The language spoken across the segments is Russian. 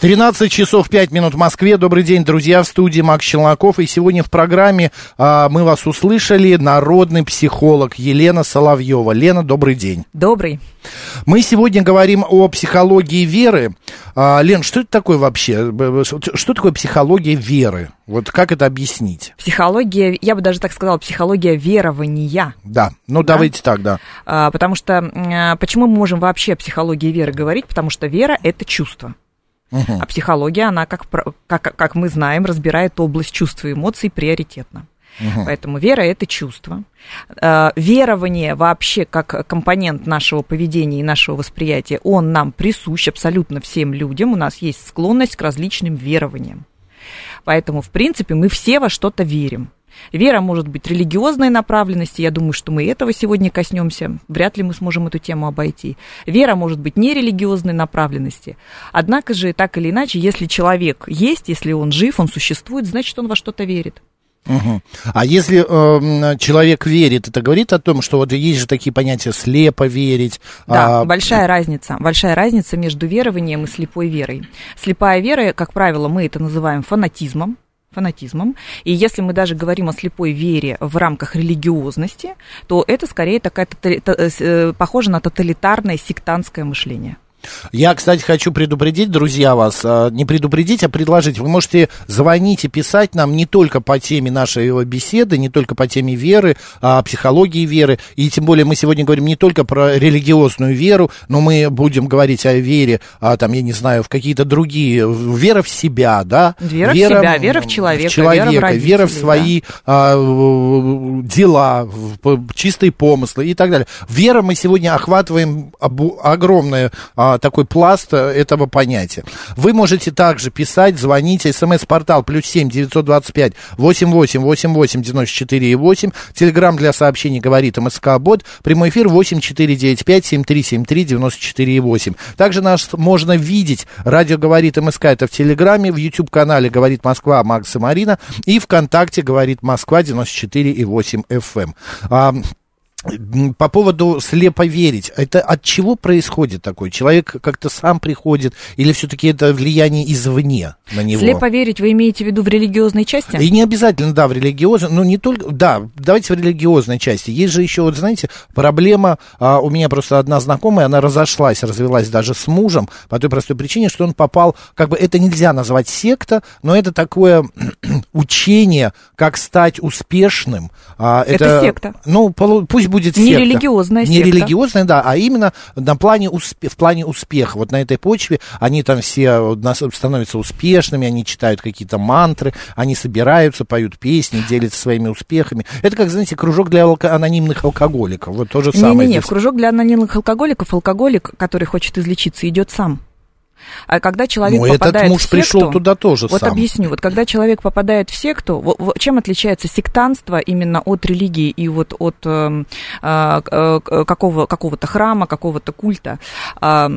13 часов 5 минут в Москве. Добрый день, друзья, в студии Макс Челноков. И сегодня в программе а, мы вас услышали народный психолог Елена Соловьева. Лена, добрый день. Добрый. Мы сегодня говорим о психологии веры. А, Лен, что это такое вообще? Что такое психология веры? Вот как это объяснить? Психология, я бы даже так сказала, психология верования. Да, ну да? давайте так, да. А, потому что, а, почему мы можем вообще о психологии веры говорить? Потому что вера – это чувство. Угу. А психология, она, как, как, как мы знаем, разбирает область чувств и эмоций приоритетно. Угу. Поэтому вера это чувство. Э, верование вообще как компонент нашего поведения и нашего восприятия, он нам присущ абсолютно всем людям. У нас есть склонность к различным верованиям. Поэтому, в принципе, мы все во что-то верим. Вера может быть религиозной направленности, я думаю, что мы этого сегодня коснемся, вряд ли мы сможем эту тему обойти. Вера может быть нерелигиозной направленности. Однако же, так или иначе, если человек есть, если он жив, он существует, значит, он во что-то верит. Угу. А если э, человек верит, это говорит о том, что вот есть же такие понятия слепо верить. Да, а... большая разница. Большая разница между верованием и слепой верой. Слепая вера, как правило, мы это называем фанатизмом фанатизмом. И если мы даже говорим о слепой вере в рамках религиозности, то это скорее такая, э, похоже на тоталитарное сектантское мышление. Я, кстати, хочу предупредить, друзья, вас, а, не предупредить, а предложить. Вы можете звонить и писать нам не только по теме нашей беседы, не только по теме веры, а психологии веры. И тем более мы сегодня говорим не только про религиозную веру, но мы будем говорить о вере, а, там, я не знаю, в какие-то другие, вера в себя, да? Вера, вера в себя, вера в человека, в человека вера в, вера в свои да. а, дела, в чистые помыслы и так далее. Вера мы сегодня охватываем огромное а, а, такой пласт э, этого понятия. Вы можете также писать, звонить, смс-портал плюс семь девятьсот двадцать пять восемь восемь восемь восемь девяносто четыре и восемь. Телеграмм для сообщений говорит МСК Бот. Прямой эфир восемь четыре девять пять семь три семь три девяносто четыре и восемь. Также нас можно видеть. Радио говорит МСК это в Телеграме, в YouTube канале говорит Москва Макс и Марина и ВКонтакте говорит Москва 94 и 8 FM. По поводу слепо верить, это от чего происходит такое? Человек как-то сам приходит или все-таки это влияние извне на него? Слепо верить вы имеете в виду в религиозной части? И не обязательно, да, в религиозной, но не только, да, давайте в религиозной части. Есть же еще, вот знаете, проблема, а, у меня просто одна знакомая, она разошлась, развелась даже с мужем по той простой причине, что он попал, как бы это нельзя назвать секта, но это такое учение, как стать успешным. А, это, это секта. Ну, пусть будет будет секта. Не религиозная секта. Не религиозная, да, а именно на плане успе- в плане успеха. Вот на этой почве они там все становятся успешными, они читают какие-то мантры, они собираются, поют песни, делятся своими успехами. Это как, знаете, кружок для алко- анонимных алкоголиков. Вот то же самое. Не-не-не, в кружок для анонимных алкоголиков алкоголик, который хочет излечиться, идет сам. А когда человек ну, попадает этот муж в секту, пришел туда тоже Вот сам. объясню. Вот когда человек попадает в секту, чем отличается сектанство именно от религии и вот от э, э, какого, какого-то храма, какого-то культа? Э,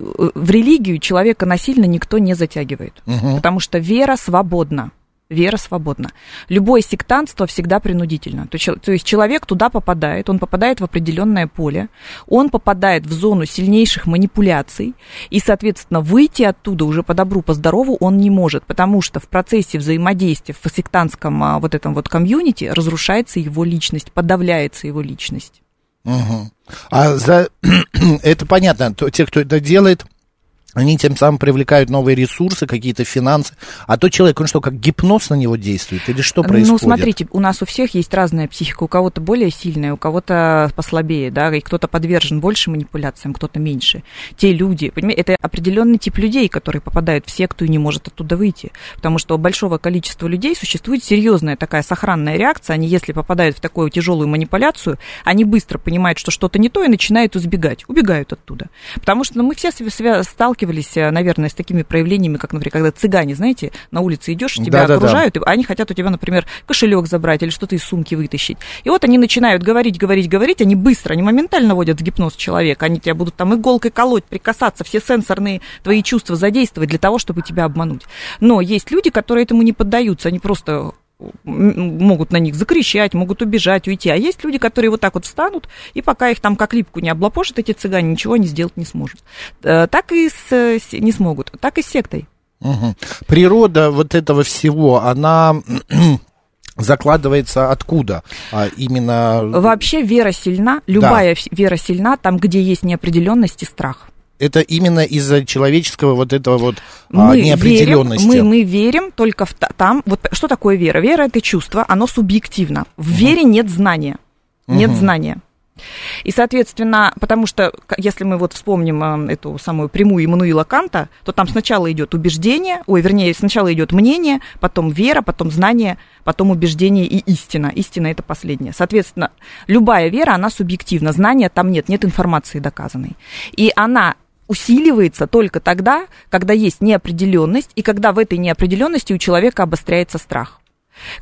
в религию человека насильно никто не затягивает, угу. потому что вера свободна вера свободна. Любое сектантство всегда принудительно. То, есть человек туда попадает, он попадает в определенное поле, он попадает в зону сильнейших манипуляций, и, соответственно, выйти оттуда уже по добру, по здорову он не может, потому что в процессе взаимодействия в сектантском а, вот этом вот комьюнити разрушается его личность, подавляется его личность. Угу. А за это понятно, то, те, кто это делает, Они тем самым привлекают новые ресурсы, какие-то финансы. А то человек, он что, как гипноз на него действует? Или что происходит? Ну, смотрите, у нас у всех есть разная психика. У кого-то более сильная, у кого-то послабее, да, и кто-то подвержен больше манипуляциям, кто-то меньше. Те люди, понимаете, это определенный тип людей, которые попадают в секту и не может оттуда выйти. Потому что у большого количества людей существует серьезная такая сохранная реакция. Они, если попадают в такую тяжелую манипуляцию, они быстро понимают, что что-то не то, и начинают избегать, убегают оттуда. Потому что ну, мы все сталкиваемся сталкивались, э, наверное, с такими проявлениями, как, например, когда цыгане, знаете, на улице идешь, тебя да, окружают, да, да. и они хотят у тебя, например, кошелек забрать или что-то из сумки вытащить. И вот они начинают говорить, говорить, говорить, они быстро, они моментально вводят в гипноз человека, они тебя будут там иголкой колоть, прикасаться, все сенсорные твои чувства задействовать для того, чтобы тебя обмануть. Но есть люди, которые этому не поддаются, они просто могут на них закричать, могут убежать, уйти. А есть люди, которые вот так вот встанут, и пока их там как липку не облапошат, эти цыгане ничего не сделать не сможет. Э, так и с, не смогут, так и с сектой. Угу. Природа вот этого всего, она закладывается откуда? А именно... Вообще вера сильна, любая да. вера сильна там, где есть неопределенность и страх это именно из-за человеческого вот этого вот а, мы неопределенности. Верим, мы, мы верим только в там. Вот что такое вера? Вера это чувство, оно субъективно. В угу. вере нет знания. Нет угу. знания. И, соответственно, потому что, если мы вот вспомним а, эту самую прямую Иммануила Канта, то там сначала идет убеждение, ой, вернее, сначала идет мнение, потом вера, потом знание, потом убеждение и истина. Истина это последнее. Соответственно, любая вера, она субъективна, знания там нет, нет информации доказанной. И она усиливается только тогда, когда есть неопределенность, и когда в этой неопределенности у человека обостряется страх.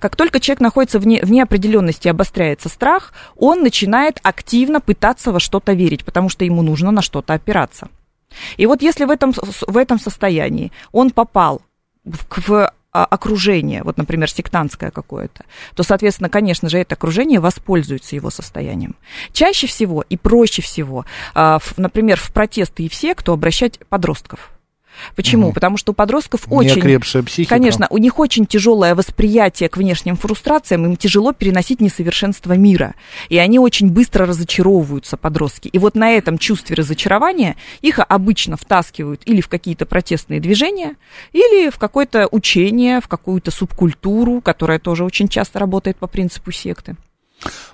Как только человек находится в, не, в неопределенности и обостряется страх, он начинает активно пытаться во что-то верить, потому что ему нужно на что-то опираться. И вот если в этом, в этом состоянии он попал в, в окружение, вот, например, сектантское какое-то, то, соответственно, конечно же, это окружение воспользуется его состоянием. Чаще всего и проще всего, а, например, в протесты и все, кто обращать подростков. Почему? Угу. Потому что у подростков очень... психика. Конечно, у них очень тяжелое восприятие к внешним фрустрациям, им тяжело переносить несовершенство мира. И они очень быстро разочаровываются, подростки. И вот на этом чувстве разочарования их обычно втаскивают или в какие-то протестные движения, или в какое-то учение, в какую-то субкультуру, которая тоже очень часто работает по принципу секты.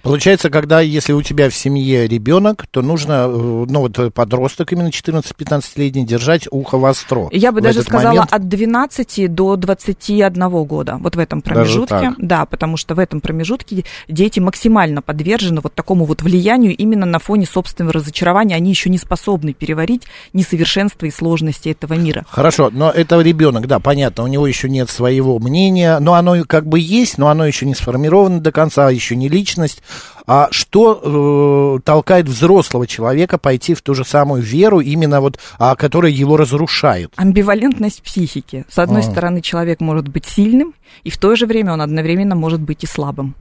Получается, когда, если у тебя в семье ребенок, то нужно, э, ну вот подросток именно 14-15-летний, держать ухо востро. Я бы даже сказала момент... от 12 до 21 года, вот в этом промежутке. Да, потому что в этом промежутке дети максимально подвержены вот такому вот влиянию именно на фоне собственного разочарования. Они еще не способны переварить несовершенство и сложности этого мира. Хорошо, но это ребенок, да, понятно, у него еще нет своего мнения, но оно как бы есть, но оно еще не сформировано до конца, еще не лично личность. А что э, толкает взрослого человека пойти в ту же самую веру, именно вот, а, которая его разрушает? Амбивалентность психики. С одной а. стороны, человек может быть сильным, и в то же время он одновременно может быть и слабым.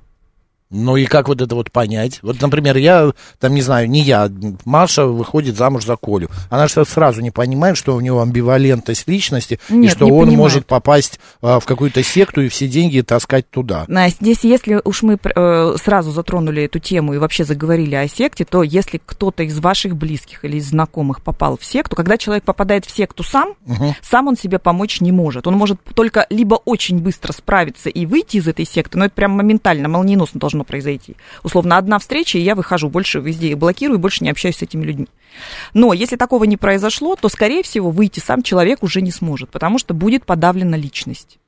Ну и как вот это вот понять? Вот, например, я, там, не знаю, не я, Маша выходит замуж за Колю. Она что сразу не понимает, что у него амбивалентность личности, Нет, и что он понимает. может попасть а, в какую-то секту и все деньги таскать туда. Настя, здесь, если уж мы э, сразу затронули эту тему и вообще заговорили о секте, то если кто-то из ваших близких или из знакомых попал в секту, когда человек попадает в секту сам, угу. сам он себе помочь не может. Он может только либо очень быстро справиться и выйти из этой секты, но это прям моментально, молниеносно должно должно произойти. Условно, одна встреча, и я выхожу, больше везде блокирую, больше не общаюсь с этими людьми. Но если такого не произошло, то, скорее всего, выйти сам человек уже не сможет, потому что будет подавлена личность.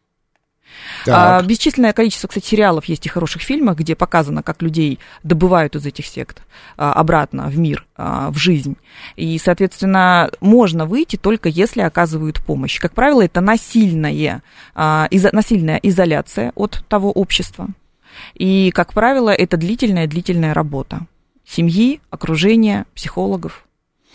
А, бесчисленное количество, кстати, сериалов есть и хороших фильмов, где показано, как людей добывают из этих сект а, обратно в мир, а, в жизнь. И, соответственно, можно выйти только если оказывают помощь. Как правило, это насильная, а, изо, насильная изоляция от того общества, и, как правило, это длительная-длительная работа семьи, окружения, психологов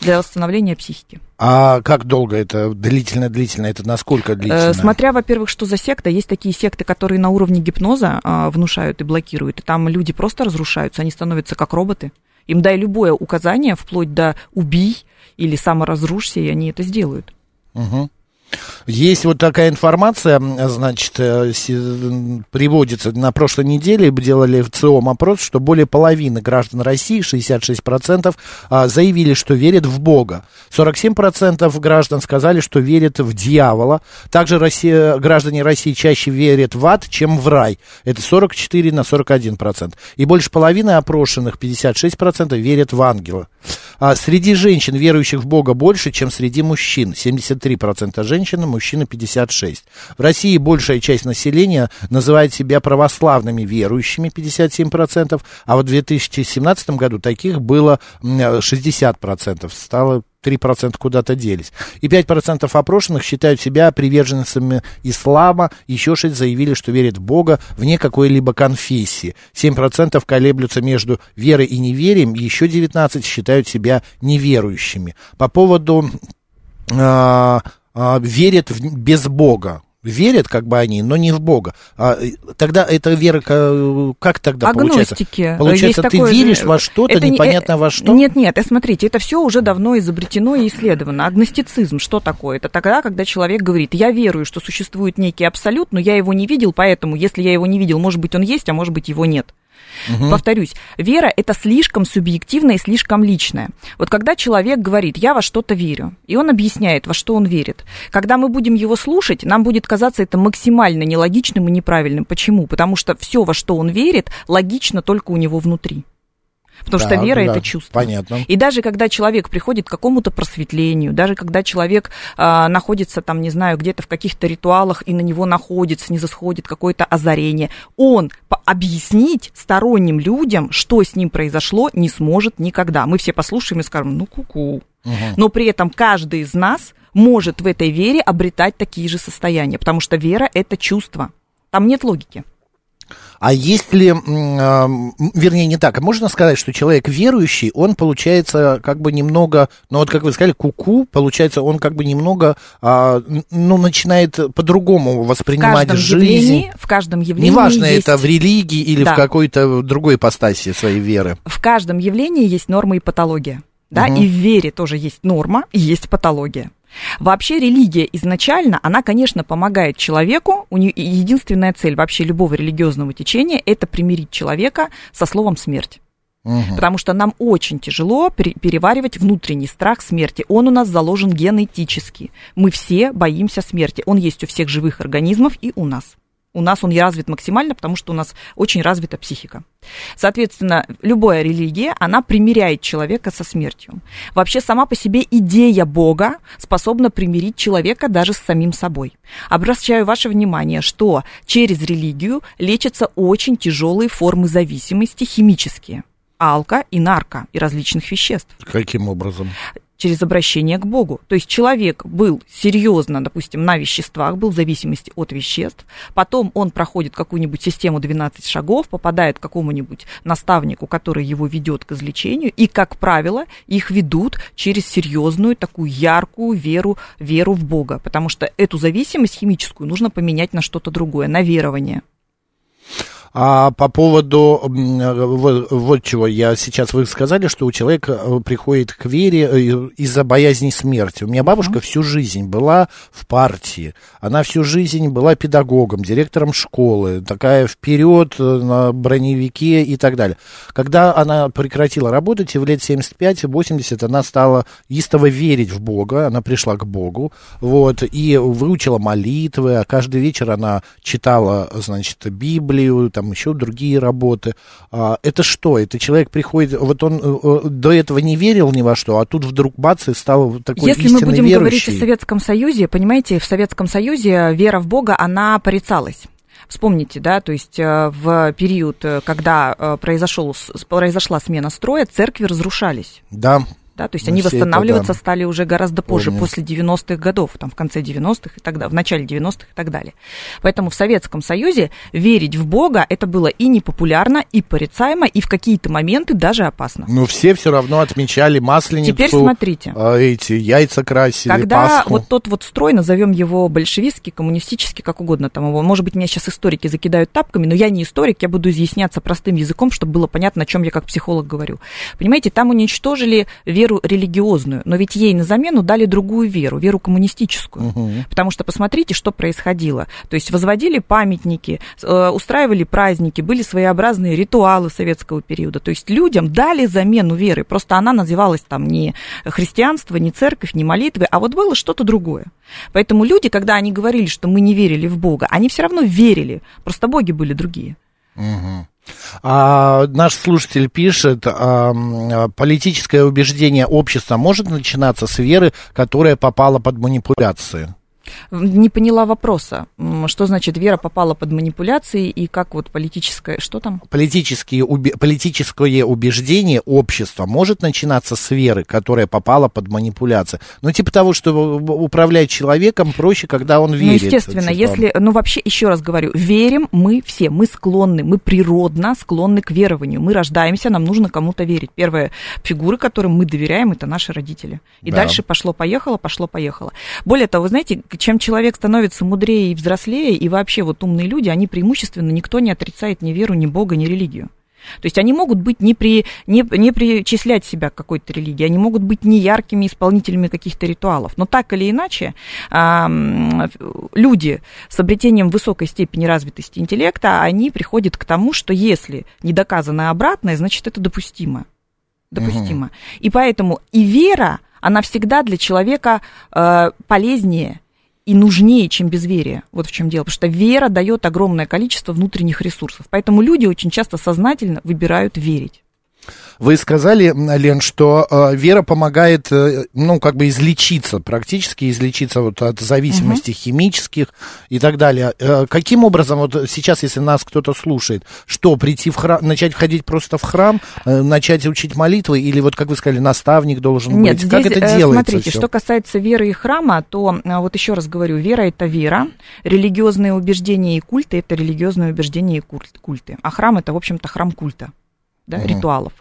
для восстановления психики. А как долго это длительно-длительно? Это насколько длительно? Э, смотря, во-первых, что за секта. Есть такие секты, которые на уровне гипноза а, внушают и блокируют. И там люди просто разрушаются, они становятся как роботы. Им дай любое указание, вплоть до убий или саморазрушься, и они это сделают. Угу. Есть вот такая информация, значит, э, приводится на прошлой неделе, делали в ЦИОМ опрос, что более половины граждан России, 66%, а, заявили, что верят в Бога. 47% граждан сказали, что верят в дьявола. Также Россия, граждане России чаще верят в ад, чем в рай. Это 44 на 41%. И больше половины опрошенных, 56%, верят в ангела. А среди женщин, верующих в Бога, больше, чем среди мужчин. 73% женщин, мужчины 56%. В России большая часть населения называет себя православными верующими, 57%, а в 2017 году таких было м, 60%. Стало 3% куда-то делись. И 5% опрошенных считают себя приверженцами ислама, еще 6 заявили, что верят в Бога вне какой-либо конфессии. 7% колеблются между верой и неверием, еще 19 считают себя неверующими. По поводу а, а, верят в- без Бога. Верят, как бы они, но не в Бога. А, э, тогда эта вера, ка- как тогда получается? Агностики. Получается, Есть ты такое веришь во что-то, Это не- непонятно э, во что? Нет, нет, э, смотрите, это все уже давно изобретено и исследовано. Агностицизм, что такое? Это тогда, когда человек говорит, я верую, что существует некий абсолют, но я его не видел, поэтому, если я его не видел, может быть, он есть, а может быть, его нет. Повторюсь, вера это слишком субъективное и слишком личное. Вот когда человек говорит, я во что-то верю, и он объясняет, во что он верит, когда мы будем его слушать, нам будет казаться это максимально нелогичным и неправильным. Почему? Потому что все, во что он верит, логично только у него внутри. Потому что Да, вера да, это чувство. Понятно. И даже когда человек приходит к какому-то просветлению, даже когда человек а, находится там, не знаю, где-то в каких-то ритуалах и на него находится, не засходит какое-то озарение, он объяснить сторонним людям, что с ним произошло, не сможет никогда. Мы все послушаем и скажем, ну ку-ку. Но при этом каждый из нас может в этой вере обретать такие же состояния, потому что вера это чувство. Там нет логики. А если, а, вернее, не так, а можно сказать, что человек верующий, он получается как бы немного, ну вот как вы сказали, куку, получается, он как бы немного, а, ну, начинает по-другому В воспринимать каждом жизнь. явлении, в каждом явлении Неважно, есть... это в религии или Да. в какой-то другой ипостаси своей веры. в каждом явлении есть норма и патология. Да, и в вере тоже есть норма и есть патология. Вообще религия изначально, она, конечно, помогает человеку. У нее единственная цель вообще любого религиозного течения – это примирить человека со словом смерть. Мгм. Потому что нам очень тяжело пере- переваривать внутренний страх смерти. Он у нас заложен генетически. Мы все боимся смерти. Он есть у всех живых организмов и у нас. У нас он и развит максимально, потому что у нас очень развита психика. Соответственно, любая религия, она примиряет человека со смертью. Вообще сама по себе идея Бога способна примирить человека даже с самим собой. Обращаю ваше внимание, что через религию лечатся очень тяжелые формы зависимости химические. Алко и нарко и различных веществ Каким образом? Через обращение к Богу. То есть человек был серьезно, допустим, на веществах, был в зависимости от веществ, потом он проходит какую-нибудь систему 12 шагов, попадает к какому-нибудь наставнику, который его ведет к излечению, и, как правило, их ведут через серьезную такую яркую веру, веру в Бога, потому что эту зависимость химическую нужно поменять на что-то другое, на верование. А по поводу э, вот, чего я сейчас вы сказали, что у человека э, приходит к вере э, из-за боязни смерти. У меня бабушка всю жизнь была в партии, она всю жизнь была педагогом, директором школы, такая вперед на броневике и так далее. Когда она прекратила работать, и в лет 75-80 она стала истово верить в Бога, она пришла к Богу, вот, и выучила молитвы, а каждый вечер она читала, значит, Библию, там еще другие работы. А, это что? Это человек приходит, вот он э, э, до этого не верил ни во что, а тут вдруг бац и стал такой Если мы будем верующий. говорить о Советском Союзе, понимаете, в Советском Союзе вера в Бога, она порицалась. Вспомните, да, то есть э, в период, когда произошел, произошла смена строя, церкви разрушались. Да, Да, то есть Мы они все это, восстанавливаться да, стали уже гораздо позже, помним. после 90-х годов, там в конце 90-х и так далее, в начале 90-х и так далее. Поэтому в Советском Союзе верить в Бога это было и непопулярно, и порицаемо, и в какие-то моменты даже опасно. но все все равно отмечали масленицу, Теперь смотрите. а, эти яйца красили, Когда Пасху. вот тот вот строй, назовем его большевистский, коммунистический, как угодно там его, может быть, меня сейчас историки закидают тапками, но я не историк, я буду изъясняться простым языком, чтобы было понятно, о чем я как психолог говорю. Понимаете, там уничтожили веру веру религиозную, но ведь ей на замену дали другую веру, веру коммунистическую. Угу. Потому что посмотрите, что происходило. То есть возводили памятники, э, устраивали праздники, были своеобразные ритуалы советского периода. То есть людям дали замену веры. Просто она называлась там не христианство, не церковь, не молитвы, а вот было что-то другое. Поэтому люди, когда они говорили, что мы не верили в Бога, они все равно верили. Просто боги были другие. Угу. А, наш слушатель пишет, а, политическое убеждение общества может начинаться с веры, которая попала под манипуляции. Не поняла вопроса. Что значит вера попала под манипуляции и как вот политическое... Что там? Политические, уби... Политическое убеждение общества может начинаться с веры, которая попала под манипуляции. Ну, типа того, что управлять человеком проще, когда он верит. Ну, естественно, типа... если... Ну, вообще, еще раз говорю, верим мы все, мы склонны, мы природно склонны к верованию. Мы рождаемся, нам нужно кому-то верить. Первая фигура, которым мы доверяем, это наши родители. И да. дальше пошло-поехало, пошло-поехало. Более того, вы знаете, чем человек становится мудрее и взрослее, и вообще вот умные люди, они преимущественно, никто не отрицает ни веру, ни Бога, ни религию. То есть они могут быть не, при, не, не причислять себя к какой-то религии, они могут быть не яркими исполнительными каких-то ритуалов. Но так или иначе, люди с обретением высокой степени развитости интеллекта, они приходят к тому, что если не доказано обратное, значит это допустимо. Допустимо. Угу. И поэтому и вера, она всегда для человека э, полезнее, и нужнее, чем безверие. Вот в чем дело. Потому что вера дает огромное количество внутренних ресурсов. Поэтому люди очень часто сознательно выбирают верить. Вы сказали, Лен, что э, вера помогает, э, ну, как бы излечиться, практически излечиться вот от зависимостей угу. химических и так далее. Э, каким образом, вот сейчас, если нас кто-то слушает, что, прийти в храм, начать ходить просто в храм, э, начать учить молитвы, или вот, как вы сказали, наставник должен Нет, быть? Здесь, как это э, делается? Смотрите, всё? что касается веры и храма, то, э, вот еще раз говорю, вера – это вера, религиозные убеждения и культы – это религиозные убеждения и культы, а храм – это, в общем-то, храм культа да, угу. ритуалов.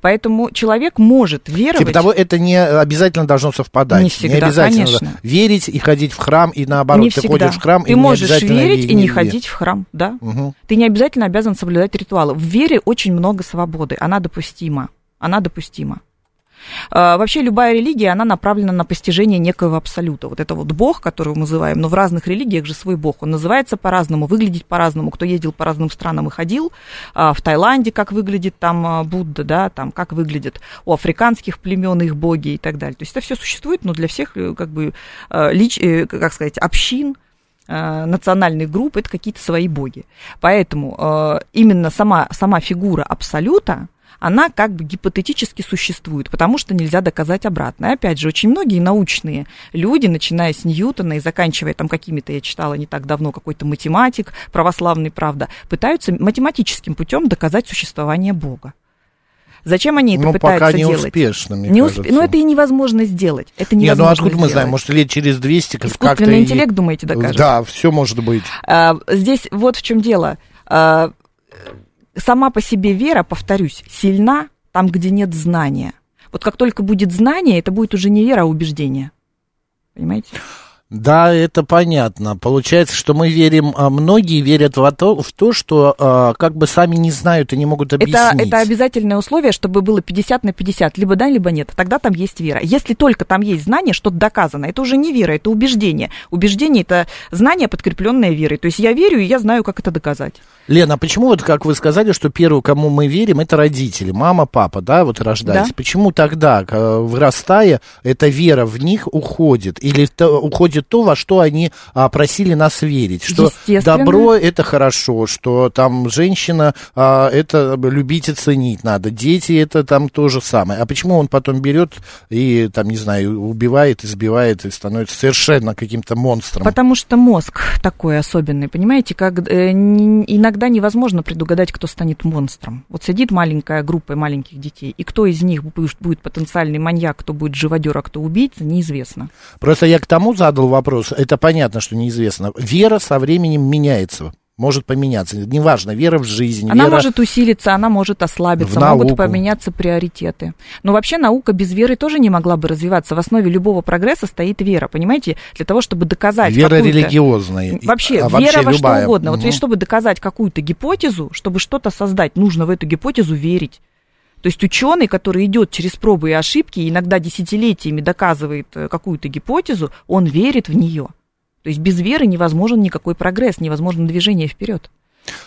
Поэтому человек может веровать. Типа того, это не обязательно должно совпадать. Не всегда, не обязательно конечно. верить и ходить в храм, и наоборот, не ты всегда. ходишь в храм, ты и можешь не обязательно верить и не верить. ходить в храм, да. Угу. Ты не обязательно обязан соблюдать ритуалы. В вере очень много свободы, она допустима. Она допустима. А, вообще любая религия, она направлена на постижение некоего абсолюта. Вот это вот Бог, которого мы называем, но в разных религиях же свой Бог. Он называется по-разному, выглядит по-разному. Кто ездил по разным странам и ходил, а, в Таиланде как выглядит там а, Будда, да, там как выглядит у африканских племен их боги и так далее. То есть это все существует, но для всех э, как бы лич, э, как сказать, общин, национальных групп, это какие-то свои боги. Поэтому именно сама, сама фигура абсолюта, она как бы гипотетически существует, потому что нельзя доказать обратно. И опять же, очень многие научные люди, начиная с Ньютона и заканчивая там какими-то, я читала не так давно, какой-то математик православный, правда, пытаются математическим путем доказать существование Бога. Зачем они это ну, пытаются пока не делать? успешно, мне не усп... Ну, это и невозможно сделать. Это Нет, ну невозможно откуда мы сделать. знаем? Может, лет через 200 как- как-то... Искусственный и- интеллект, думаете, докажет? Да, все может быть. А, Здесь вот в чем дело. А, Сама по себе вера, повторюсь, сильна там, где нет знания. Вот как только будет знание, это будет уже не вера, а убеждение. Понимаете? Да, это понятно. Получается, что мы верим, а многие верят в то, в то что а, как бы сами не знают и не могут объяснить. Это, это обязательное условие, чтобы было 50 на 50, либо да, либо нет. Тогда там есть вера. Если только там есть знание, что-то доказано, это уже не вера, это убеждение. Убеждение это знание, подкрепленное верой. То есть я верю, и я знаю, как это доказать. Лена, а почему вот, как вы сказали, что первый, кому мы верим, это родители, мама, папа, да, вот рождались. Да. Почему тогда, к- вырастая, эта вера в них уходит? Или то- уходит то, во что они а, просили нас верить? Что добро это хорошо, что там женщина а, это любить и ценить надо, дети это там то же самое. А почему он потом берет и, там, не знаю, убивает, избивает и становится совершенно каким-то монстром? Потому что мозг такой особенный, понимаете, как э, н- иногда невозможно предугадать, кто станет монстром. Вот сидит маленькая группа маленьких детей, и кто из них будет потенциальный маньяк, кто будет живодер, а кто убийца, неизвестно. Просто я к тому задал вопрос. Это понятно, что неизвестно. Вера со временем меняется. Может поменяться. Неважно, вера в жизнь, Она вера... может усилиться, она может ослабиться, могут поменяться приоритеты. Но вообще наука без веры тоже не могла бы развиваться. В основе любого прогресса стоит вера, понимаете? Для того, чтобы доказать Вера религиозная. Вообще, а вера во любая. что угодно. Вот Мгм. ведь чтобы доказать какую-то гипотезу, чтобы что-то создать, нужно в эту гипотезу верить. То есть ученый, который идет через пробы и ошибки, иногда десятилетиями доказывает э, какую-то гипотезу, он верит в нее. То есть без веры невозможен никакой прогресс, невозможно движение вперед.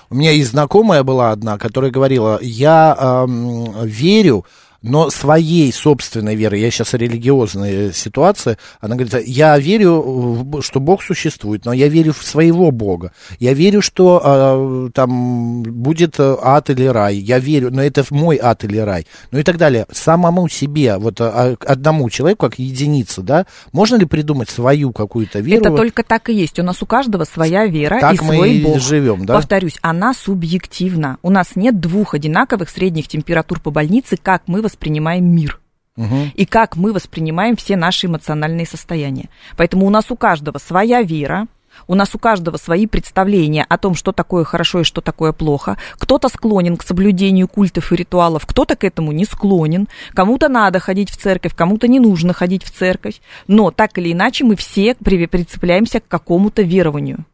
У меня есть знакомая была одна, которая говорила, я эм, верю, но своей собственной верой, я сейчас о религиозной ситуации, она говорит, я верю, что Бог существует, но я верю в своего Бога. Я верю, что э, там будет э, ад или рай. Я верю, но это мой ад или рай. Ну и так далее. Самому себе, вот э, одному человеку, как единице, да, можно ли придумать свою какую-то веру? Это только так и есть. У нас у каждого своя вера Так и мы свой и Бог. живем, да? Повторюсь, она субъективна. У нас нет двух одинаковых средних температур по больнице, как мы воспринимаем мир. Мгм. и как мы воспринимаем все наши эмоциональные состояния. Поэтому у нас у каждого своя вера, у нас у каждого свои представления о том, что такое хорошо и что такое плохо. Кто-то склонен к соблюдению культов и ритуалов, кто-то к этому не склонен. Кому-то надо ходить в церковь, кому-то не нужно ходить в церковь. Но так или иначе мы все при- прицепляемся к какому-то верованию.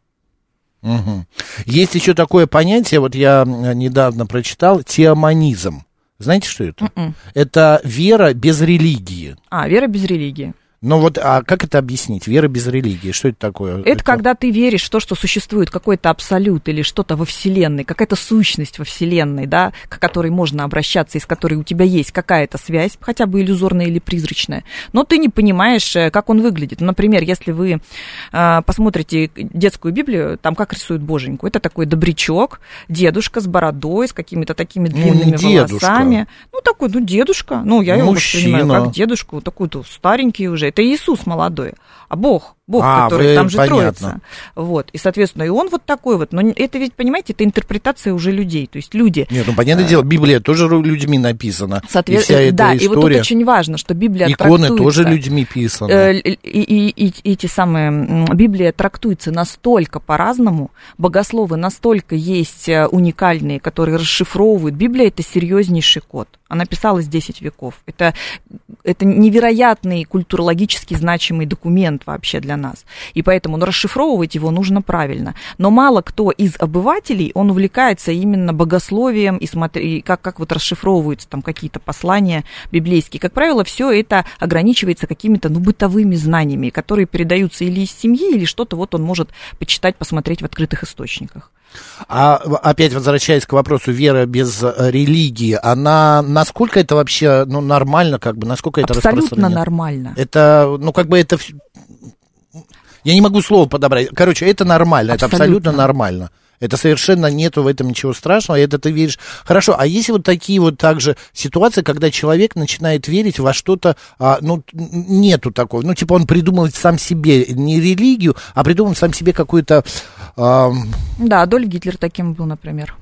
Мгм. Есть еще такое понятие, вот я м, недавно прочитал, теоманизм. Знаете, что это? Мгм. Это вера без религии. А, вера без религии. Но вот, а как это объяснить? Вера без религии, что это такое? Это когда ты веришь в то, что существует какой-то абсолют или что-то во Вселенной, какая-то сущность во Вселенной, да, к которой можно обращаться, и с которой у тебя есть какая-то связь, хотя бы иллюзорная или призрачная, но ты не понимаешь, э, как он выглядит. Например, если вы э, посмотрите детскую Библию, там как рисуют боженьку, это такой добрячок, дедушка с бородой, с какими-то такими Ну, длинными дедушка. волосами. Ну, такой, ну, дедушка. Ну, я его Мужчина. воспринимаю как дедушку, такой-то старенький уже. Это Иисус молодой. А Бог, Бог, А, который вы- там же понятно. троица. Вот. И, соответственно, и он вот такой вот. Но это ведь, понимаете, это интерпретация уже людей. То есть люди... Нет, ну, понятное дело, Библия тоже людьми написана. И Соответственно, вся эта да, и вот тут история. очень важно, что Библия Иконы трактуется, тоже людьми писаны. э, и, и- и- и те самые Библия трактуется настолько по-разному, богословы настолько есть э, уникальные, которые расшифровывают. Библия это серьезнейший код. Она писалась 10 веков. Это, это невероятный культурологически значимый документ вообще для нас. И поэтому ну, расшифровывать его нужно правильно. Но мало кто из обывателей, он увлекается именно богословием и, смотри, и как, как вот расшифровываются там какие-то послания библейские. Как правило, все это ограничивается какими-то ну, бытовыми знаниями, которые передаются или из семьи, или что-то вот он может почитать, посмотреть в открытых источниках. А опять возвращаясь к вопросу веры без э, религии, она насколько это вообще ну, нормально, как бы, насколько это Абсолютно распространено? нормально. Это, ну, как бы это... Я не могу слово подобрать. Короче, это нормально, это абсолютно Абсолютно. нормально. Это совершенно нету в этом ничего страшного, это ты веришь. Хорошо, а есть вот такие вот также ситуации, когда человек начинает верить во что-то, а, ну, нету такого. Ну, типа он придумывает сам себе не религию, а придумал сам себе какую-то... ам, Да, Адольф Гитлер таким был, например.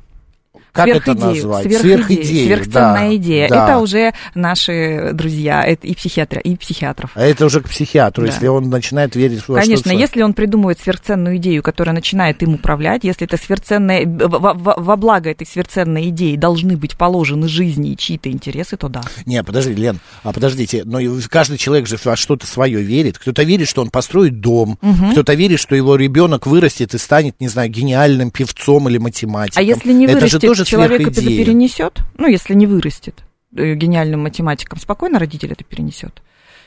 Как это Сверхидею, назвать? Сверхидею, Сверхидею, сверхценная да, идея. да. Это уже наши друзья, это и психиатры, и психиатров. А это уже к психиатру, Да. если он начинает верить во Конечно, что-то своё. если он придумывает сверхценную идею, которая начинает им управлять, если это сверхценная, во, во- во благо этой сверхценной идеи должны быть положены жизни и чьи-то интересы, то да. Не, подожди, Лен, а подождите, но каждый человек же во что-то свое верит. Кто-то верит, что он построит дом, кто-то верит, что его ребенок вырастет и станет, не знаю, гениальным певцом или математиком. А если не это же вырастет, тоже человек это перенесет? Ну, если не вырастет э, гениальным математиком, спокойно родитель это перенесет?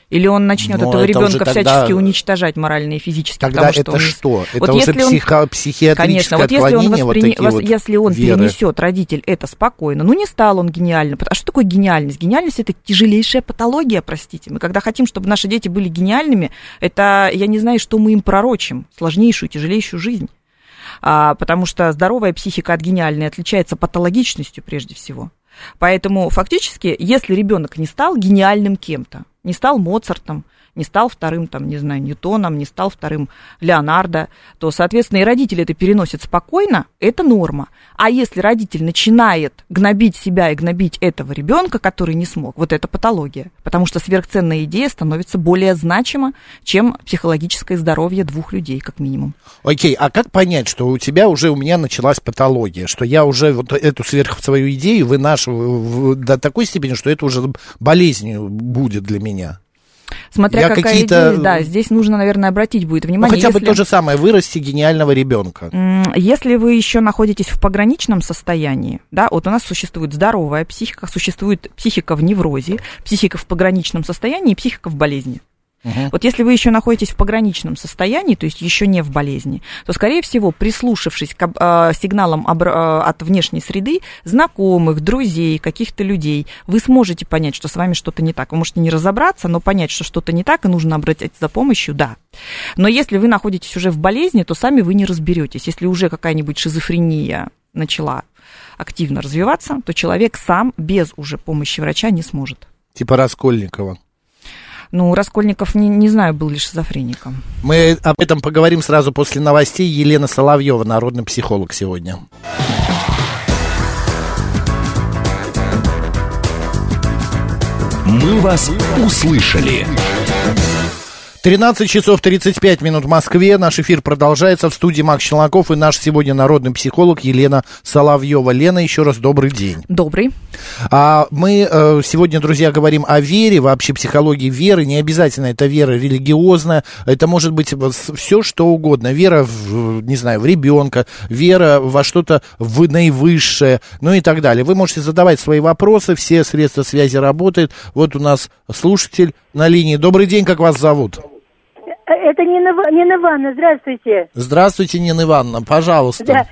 Или он начнет Но этого это ребенка тогда- всячески уничтожать морально и физически? Тогда потому что это он что? Это Вот уже если он- психо- психиатрическое Конечно, вот если он, вот воспри- вос- вот если он веры. перенесет, родитель, это спокойно. Ну, не стал он гениальным. А что такое гениальность? Гениальность это тяжелейшая патология, простите. Мы когда хотим, чтобы наши дети были гениальными, это я не знаю, что мы им пророчим. Сложнейшую, тяжелейшую жизнь. А, потому что здоровая психика от гениальной отличается патологичностью прежде всего. Поэтому фактически, если ребенок не стал гениальным кем-то, не стал Моцартом, не стал вторым, там, не знаю, Ньютоном, не стал вторым Леонардо, то, соответственно, и родители это переносят спокойно, это норма. А если родитель начинает гнобить себя и гнобить этого ребенка, который не смог, вот это патология. Потому что сверхценная идея становится более значима, чем психологическое здоровье двух людей, как минимум. Окей, а как понять, что у тебя уже, у меня началась патология, что я уже вот эту сверх свою идею выношу в- до такой степени, что это уже болезнью будет для меня? Смотря Я какая какие-то- идея, да, здесь нужно, наверное, обратить будет Ну, внимание. хотя бы если- то же самое, вырасти гениального ребенка. Если вы еще находитесь в пограничном состоянии, да, вот у нас существует здоровая психика, существует психика в неврозе, психика в пограничном состоянии и психика в болезни. Вот если вы еще находитесь в пограничном состоянии, то есть еще не в болезни, то, скорее всего, прислушавшись к об- э, сигналам обра- э, от внешней среды, знакомых, друзей, каких-то людей, вы сможете понять, что с вами что-то не так. Вы можете не разобраться, но понять, что что-то не так, и нужно обратиться за помощью, да. Но если вы находитесь уже в болезни, то сами вы не разберетесь. Если уже какая-нибудь шизофрения начала активно развиваться, то человек сам без уже помощи врача не сможет. Типа Раскольникова. Ну, Раскольников, не, не знаю, был ли шизофреником. Мы об этом поговорим сразу после новостей. Елена Соловьева, народный психолог сегодня. «Мы вас услышали». 13 часов 35 минут в Москве. Наш эфир продолжается в студии Макс Челноков и наш сегодня народный психолог Елена Соловьева. Лена, еще раз добрый день. Добрый. А мы э, сегодня, друзья, говорим о вере, вообще психологии веры. Не обязательно это вера религиозная, это может быть все что угодно. Вера, в, не знаю, в ребенка, вера во что-то в наивысшее, ну и так далее. Вы можете задавать свои вопросы, все средства связи работают. Вот у нас слушатель на линии. Добрый день, как вас зовут? Это Нина, Нина Ивановна, здравствуйте. Здравствуйте, Нина Ивановна, пожалуйста. Да.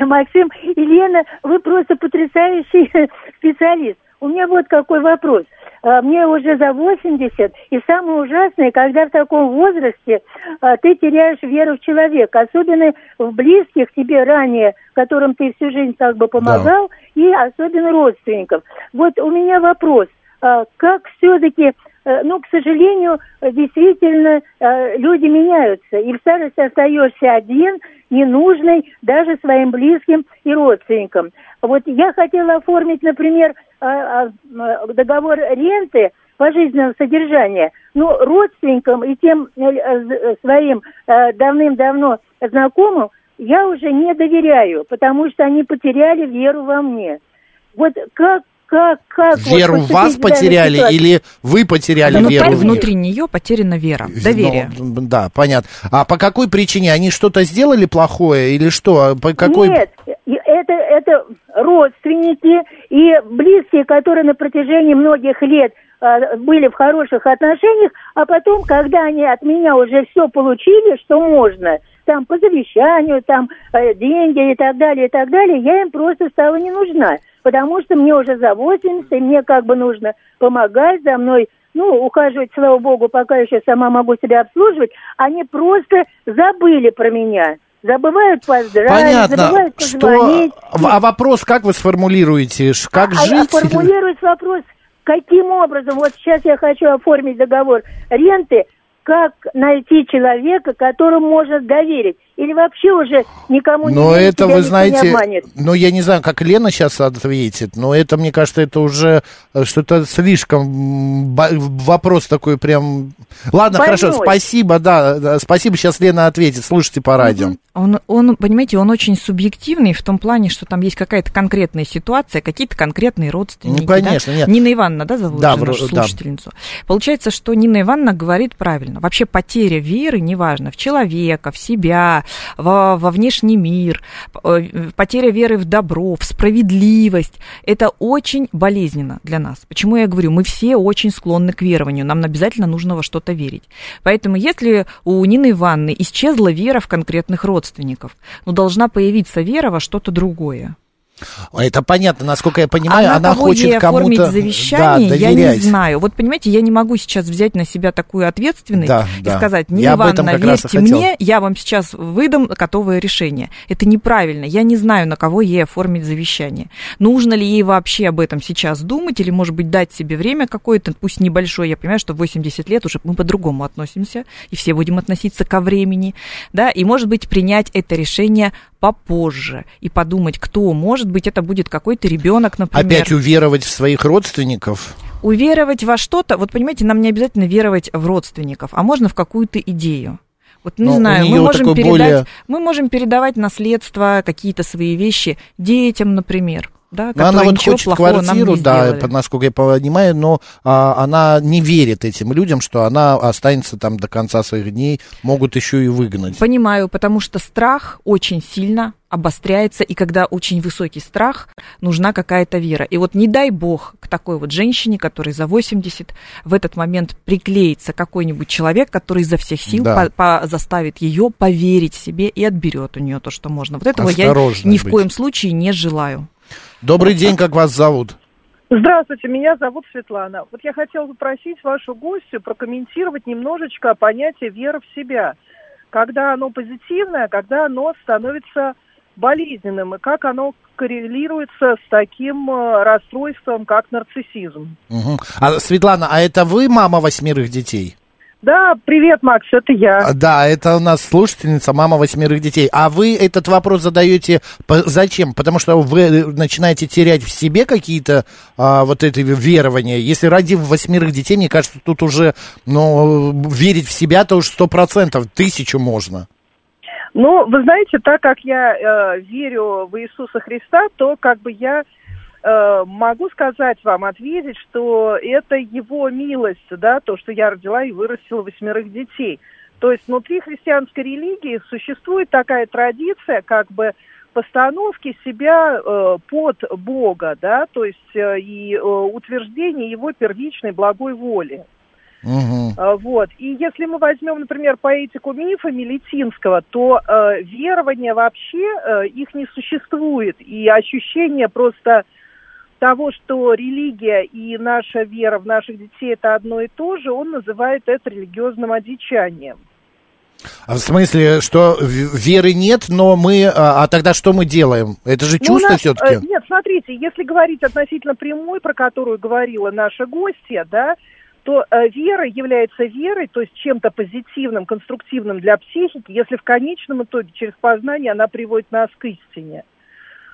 Максим и Лена, вы просто потрясающий специалист. У меня вот какой вопрос. А, Мне уже за 80, и самое ужасное, когда в таком возрасте а, ты теряешь веру в человека, особенно в близких тебе ранее, которым ты всю жизнь как бы помогал, и особенно родственников. Вот у меня вопрос. А, Как все-таки ну, к сожалению, э, действительно, э, люди меняются. И в старости остаешься один, ненужный даже своим близким и родственникам. Вот я хотела оформить, например, м, договор ренты пожизненного содержания, ну, родственникам и тем э, э, своим э, давным-давно знакомым я уже не доверяю, потому что они потеряли веру во мне. Вот как, как, как... вот Веру в поступить вас потеряли ситуации? или вы потеряли Внутри, веру в них? внутри нее потеряна вера, доверие. Ну, да, понятно. А по какой причине? Они что-то сделали плохое или что? По какой... Нет, это, это родственники и близкие, которые на протяжении многих лет э, были в хороших отношениях, а потом, когда они от меня уже все получили, что можно, там по завещанию, там э, деньги и так далее, и так далее, я им просто стала не нужна, потому что мне уже за 80, и мне как бы нужно помогать за мной, ну, ухаживать, слава богу, пока еще сама могу себя обслуживать, они просто забыли про меня. Забывают поздравить, Понятно. забывают Что... позвонить. А вопрос как вы сформулируете? Как А- а жить? формулировать вопрос, каким образом, вот сейчас я хочу оформить договор ренты, как найти человека, которому можно доверить? Или вообще уже никому не Но верить, это, вы не знаете, обманет? ну, я не знаю, как Лена сейчас ответит, но это, мне кажется, это уже э, что-то слишком вопрос такой прям... Ладно, Больной. хорошо, спасибо, да, спасибо, сейчас Лена ответит, слушайте по радио. Он, он, понимаете, он очень субъективный в том плане, что там есть какая-то конкретная ситуация, какие-то конкретные родственники. Ну, конечно, да? нет. Нина Ивановна, да, зовут Да, нашу да. слушательницу? Получается, что Нина Ивановна говорит правильно. Вообще потеря веры, неважно, в человека, в себя, во, во внешний мир, э, потеря веры в добро, в справедливость, это очень болезненно для нас. Почему я говорю, мы все очень склонны к верованию, нам обязательно нужно во что-то верить. Поэтому если у Нины Ивановны исчезла вера в конкретных родственников, ну, должна появиться вера во что-то другое. Это понятно, насколько я понимаю, она на кого хочет кому-то завещание, да, я не знаю. Вот понимаете, я не могу сейчас взять на себя такую ответственность Да, и да. сказать, Нина Я Ивановна, верьте мне, я вам сейчас выдам готовое решение. Это неправильно. Я не знаю, на кого ей оформить завещание. Нужно ли ей вообще об этом сейчас думать, или, может быть, дать себе время какое-то, пусть небольшое. Я понимаю, что в 80 лет уже мы по-другому относимся, и все будем относиться ко времени, да, и, может быть, принять это решение попозже и подумать, кто, может быть, это будет какой-то ребенок, например. Опять уверовать в своих родственников. Уверовать во что-то, вот понимаете, нам не обязательно веровать в родственников, а можно в какую-то идею. Вот не Но у знаю, мы можем, передать, более- мы можем передавать наследство, какие-то свои вещи детям, например. Да, Но она вот хочет квартиру, да, сделали. насколько я понимаю, но а, она не верит этим людям, что она останется там до конца своих дней, могут еще и выгнать. Понимаю, потому что страх очень сильно обостряется, и когда очень высокий страх, нужна какая-то вера. И вот не дай бог к такой вот женщине, которой за 80, в этот момент приклеится какой-нибудь человек, который изо всех сил Да. по- по- заставит ее поверить себе и отберет у нее то, что можно. Вот этого я Осторожно ни в быть. коем случае не желаю. Добрый день, как вас зовут? Здравствуйте, меня зовут Светлана. Вот я хотела попросить вашу гостью прокомментировать немножечко понятие веры в себя. Когда оно позитивное, когда оно становится болезненным, и как оно коррелируется с таким э, расстройством, как нарциссизм. Мгм. А, Светлана, а это вы мама восьмерых детей? Да, привет, Макс, это я. А, Да, это у нас слушательница, мама восьмерых детей. А вы этот вопрос задаете по- зачем? Потому что вы э, начинаете терять в себе какие-то а, вот эти верования. Если родив восьмерых детей, мне кажется, тут уже, ну, верить в себя, то уж сто процентов, тысячу можно. Ну, вы знаете, так как я э, верю в Иисуса Христа, то как бы я могу сказать вам, ответить, что это его милость, да, то, что я родила и вырастила восьмерых детей. То есть внутри христианской религии существует такая традиция, как бы постановки себя э, под Бога, да, то есть э, и э, утверждение его первичной благой воли. А, Вот. И если мы возьмем, например, поэтику мифа Мелитинского, то э, верования вообще э, их не существует. И ощущение просто того, что религия и наша вера в наших детей это одно и то же, он называет это религиозным одичанием. А В смысле, что веры нет, но мы... А, а тогда что мы делаем? Это же Ну, чувство нас, все-таки? э, нет, смотрите, если говорить относительно прямой, про которую говорила наша гостья, да, то э, вера является верой, то есть чем-то позитивным, конструктивным для психики, если в конечном итоге через познание она приводит нас к истине.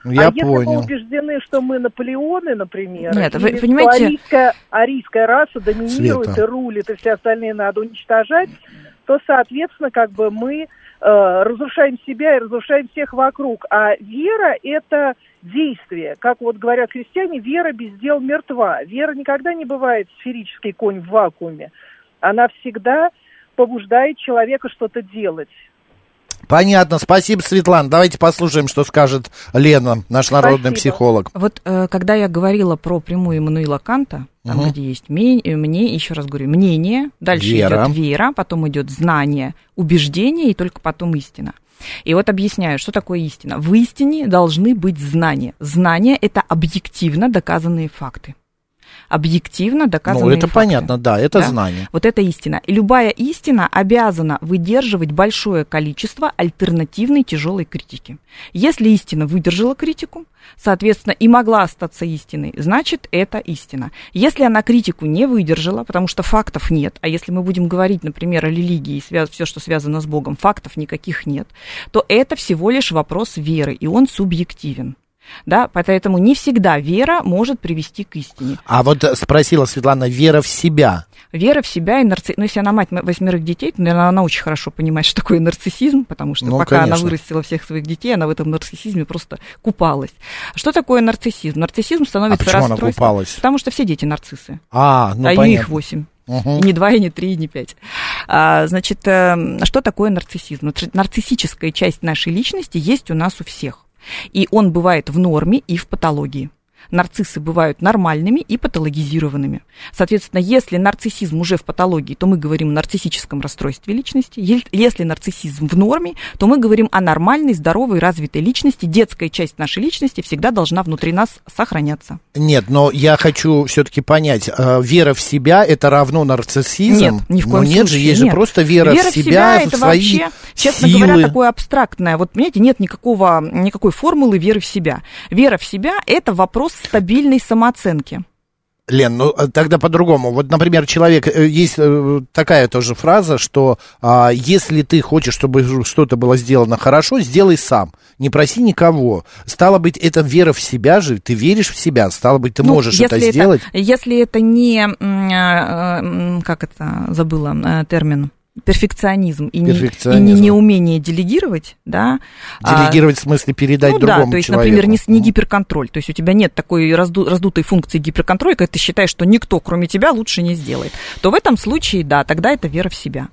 Я а если мы понял. убеждены, что мы Наполеоны, например, Нет, вы понимаете- что арийская, арийская раса доминирует Света. и рулит, и все остальные надо уничтожать, то, соответственно, как бы мы э, разрушаем себя и разрушаем всех вокруг. А вера – это действие. Как вот говорят христиане, вера без дел мертва. Вера никогда не бывает сферический конь в вакууме. Она всегда побуждает человека что-то делать. Понятно, спасибо, Светлана. Давайте послушаем, что скажет Лена, наш народный Спасибо. психолог. Вот э, когда я говорила про прямую Эммануила Канта, там, Мгм. где есть ме- э, мне, еще раз говорю, мнение, дальше Вера. идет вера, потом идет знание, убеждение и только потом истина. И вот объясняю, что такое истина. В истине должны быть знания. Знания – это объективно доказанные факты. Объективно Ну, доказанные это факты. понятно, да, это Да. знание. Вот это истина. И любая истина обязана выдерживать большое количество альтернативной тяжелой критики. Если истина выдержала критику, соответственно, и могла остаться истиной, значит, это истина. Если она критику не выдержала, потому что фактов нет, а если мы будем говорить, например, о религии, все, что связано с Богом, фактов никаких нет, то это всего лишь вопрос веры, и он субъективен. Да, поэтому не всегда вера может привести к истине. А вот э, спросила Светлана, вера в себя. Вера в себя и нарциссизм. Ну, если она мать восьмерых детей, то, наверное, она очень хорошо понимает, что такое нарциссизм, потому что Ну, пока она конечно. вырастила всех своих детей, она в этом нарциссизме просто купалась. Что такое нарциссизм? Нарциссизм А становится почему она купалась? Потому что все дети нарциссы. А, ну а понятно. их восемь. И не два, и не три, и не пять. А, значит, э, что такое нарциссизм? Нарци- Нарциссическая часть нашей личности есть у нас у всех. И он бывает в норме и в патологии. Нарциссы бывают нормальными и патологизированными. Соответственно, если нарциссизм уже в патологии, то мы говорим о нарциссическом расстройстве личности. Если нарциссизм в норме, то мы говорим о нормальной, здоровой, развитой личности. Детская часть нашей личности всегда должна внутри нас сохраняться. Нет, но я хочу все-таки понять, э, вера в себя это равно нарциссизм? Нет, ни в коем ну, нет случае. же, есть же нет. просто вера, в себя, это в свои вообще, честно силы. говоря, такое абстрактное. Вот, понимаете, нет никакого, никакой формулы веры в себя. Вера в себя – это вопрос стабильной самооценки. Лен, ну э, тогда по-другому. Вот, например, человек, э, есть э, такая тоже фраза, что а, если ты хочешь, чтобы что-то было сделано хорошо, сделай сам. Не проси никого. Стало быть, это вера в себя же, ты веришь в себя, стало быть, ты Ну, можешь это сделать. Если это не, э, м, как это, забыла э, термин, перфекционизм и, не- и Перфекционизм. не, неумение делегировать, да. а, Делегировать в смысле передать ну другому да, то есть, человеку. например, не, не гиперконтроль. То есть у тебя нет такой разду- раздутой функции гиперконтроля, когда ты считаешь, что никто, кроме тебя, лучше не сделает. То в этом случае, да, тогда это вера в себя.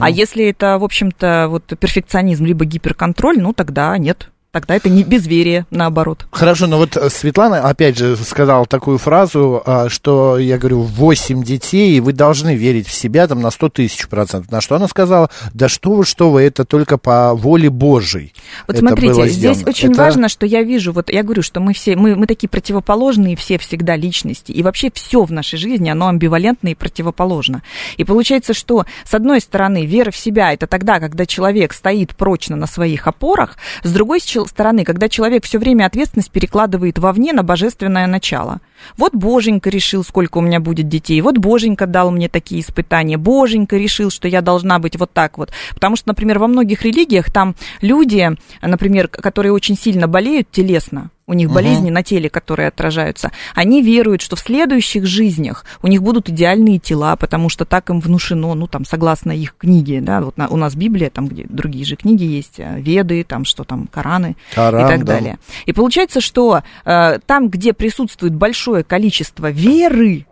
А если это, в общем-то, вот перфекционизм либо гиперконтроль, ну тогда нет. Тогда это не безверие, наоборот. Хорошо, но вот э, Светлана, опять же, сказала такую фразу, а, что, я говорю, 8 детей, и вы должны верить в себя там на 100 тысяч процентов. На что она сказала? Да что вы, что вы, это только по воле Божьей. Вот это смотрите, здесь очень Это- важно, что я вижу, вот я говорю, что мы все, мы, мы такие противоположные все всегда личности, и вообще все в нашей жизни, оно амбивалентно и противоположно. И получается, что, с одной стороны, вера в себя, это тогда, когда человек стоит прочно на своих опорах, с другой стороны, когда человек все время ответственность перекладывает вовне на божественное начало. Вот Боженька решил, сколько у меня будет детей, вот Боженька дал мне такие испытания, Боженька решил, что я должна быть вот так вот. Потому что, например, во многих религиях там люди, например, которые очень сильно болеют телесно, у них болезни на теле, которые отражаются, они веруют, что в следующих жизнях у них будут идеальные тела, потому что так им внушено, ну, там, согласно их книге, да, вот на- у нас Библия, там, где другие же книги есть, э, Веды, там, что там, Кораны Коран, и так да. далее. И получается, что э, там, где присутствует большое количество веры,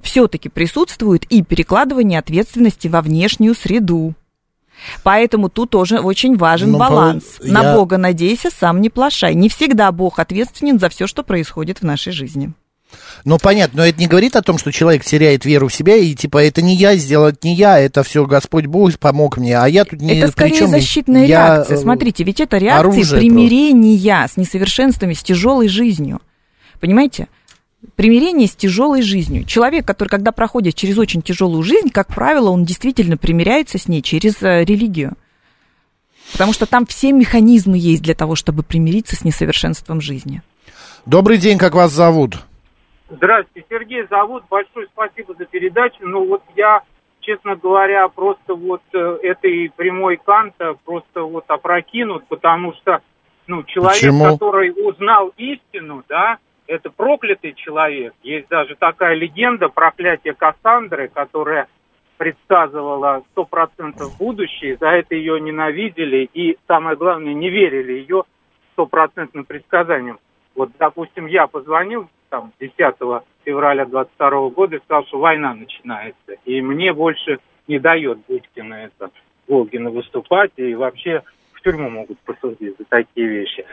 все-таки присутствует и перекладывание ответственности во внешнюю среду. Поэтому тут тоже очень важен Ну, баланс. по- На я- Бога надейся, сам не плашай. Не всегда Бог ответственен за все, что происходит в нашей жизни. Ну, понятно, но это не говорит о том, что человек теряет веру в себя, и типа, это не я сделал, это не я, это все Господь Бог помог мне, а я тут не это скорее причем, защитная я, реакция. э, Смотрите, ведь это реакция примирения с несовершенствами, с тяжелой жизнью. Понимаете? Примирение с тяжелой жизнью. Человек, который, когда проходит через очень тяжелую жизнь, как правило, он действительно примиряется с ней через э, религию. Потому что там все механизмы есть для того, чтобы примириться с несовершенством жизни. Добрый день, как вас зовут? Здравствуйте, Сергей зовут. Большое спасибо за передачу. Ну вот я, честно говоря, просто вот э, этой прямой Канта просто вот опрокинут, потому что, ну, человек, Почему? который узнал истину, да, это проклятый человек. Есть даже такая легенда проклятие Кассандры, которая предсказывала 100% будущее, за это ее ненавидели и, самое главное, не верили ее стопроцентным предсказаниям. Вот, допустим, я позвонил там 10 февраля 22 года и сказал, что война начинается. И мне больше не дает Будькина это, Волгина выступать, и вообще в тюрьму могут посадить за такие вещи.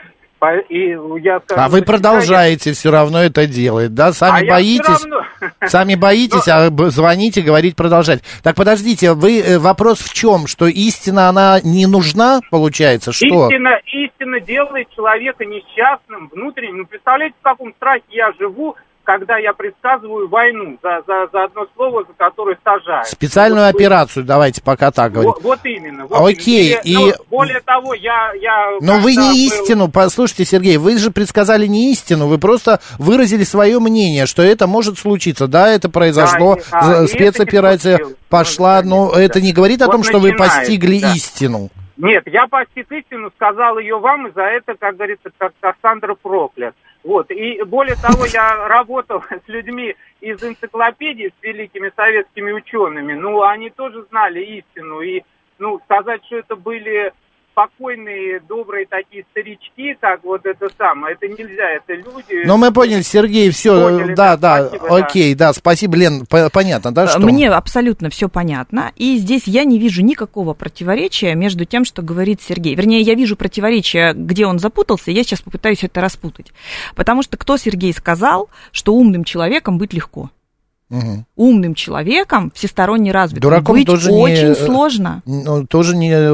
И я скажу, А вы продолжаете все равно это делать, да? А Сами я боитесь? равно- Сами боитесь, а звоните, говорить, продолжать. Так, подождите, вы э, вопрос в чем? Что истина, она не нужна, получается? Что? Истина, истина делает человека несчастным внутренне. Ну, представляете, в каком страхе я живу, когда я предсказываю войну за, за, за одно слово, за которое сажают. Специальную Вот- операцию, давайте пока так говорить. Вот, вот именно. Вот Окей, именно. и- ну, более того, я... я Но вы не был- истину, послушайте, Сергей, вы же предсказали не истину, вы просто выразили свое мнение, что это может случиться. Да, это произошло, Да, и- а, и это спецоперация случилось. пошла, Ну, но конечно, это не говорит о Вот том, что вы постигли да. истину. Нет, я постиг истину, сказал ее вам, и за это, как говорится, как Кассандра проклят. Вот, и более того, я работал с людьми из энциклопедии, с великими советскими учеными, ну, они тоже знали истину, и, ну, сказать, что это были спокойные, добрые такие старички, как вот это самое, это нельзя, это люди... Но мы поняли, Сергей, все, Поняли, да, да, спасибо, да. окей, да, спасибо, Лен, по- понятно, да, что? Мне абсолютно все понятно. И здесь я не вижу никакого противоречия между тем, что говорит Сергей. Вернее, я вижу противоречие, где он запутался, и я сейчас попытаюсь это распутать. Потому что кто Сергей сказал, что умным человеком быть легко? Мгм. Умным человеком, всесторонне развитым, Дураком быть тоже не, очень э, сложно. Ну, тоже не, э,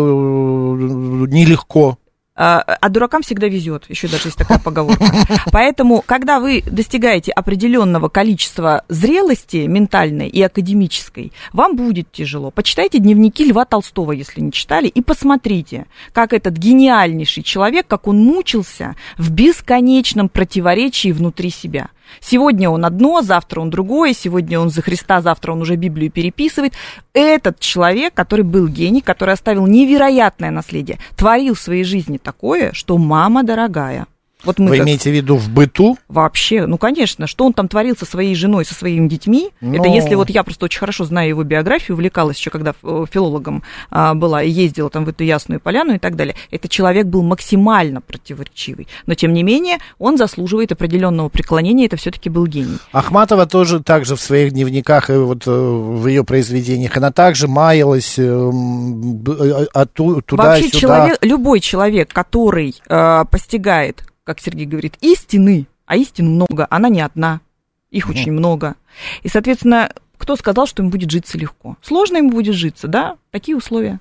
нелегко. А, а дуракам всегда везет, еще даже есть такая поговорка. Поэтому, когда вы достигаете определенного количества зрелости ментальной и академической, вам будет тяжело. Почитайте дневники Льва Толстого, если не читали, и посмотрите, как этот гениальнейший человек, как он мучился в бесконечном противоречии внутри себя. Сегодня он одно, завтра он другое, сегодня он за Христа, завтра он уже Библию переписывает. Этот человек, который был гений, который оставил невероятное наследие, творил в своей жизни такое, что мама дорогая. Вот мы Вы как- имеете в виду в быту? Вообще, ну, конечно, что он там творил со своей женой, со своими детьми, Ну. это если вот я просто очень хорошо знаю его биографию, увлекалась еще, когда э, филологом а, была и ездила там в эту Ясную Поляну и так далее, этот человек был максимально противоречивый, но, тем не менее, он заслуживает определенного преклонения, это все-таки был гений. Ахматова тоже также в своих дневниках и вот э, в ее произведениях, она также маялась э, э, Вообще туда-сюда. человек, любой человек, который э, постигает, как Сергей говорит, истины, а истин много, она не одна, их очень много. И, соответственно, кто сказал, что им будет житься легко? Сложно им будет житься, да? Такие условия.